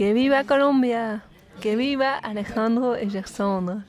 Que viva Colombia, que viva Alejandro Egersandre.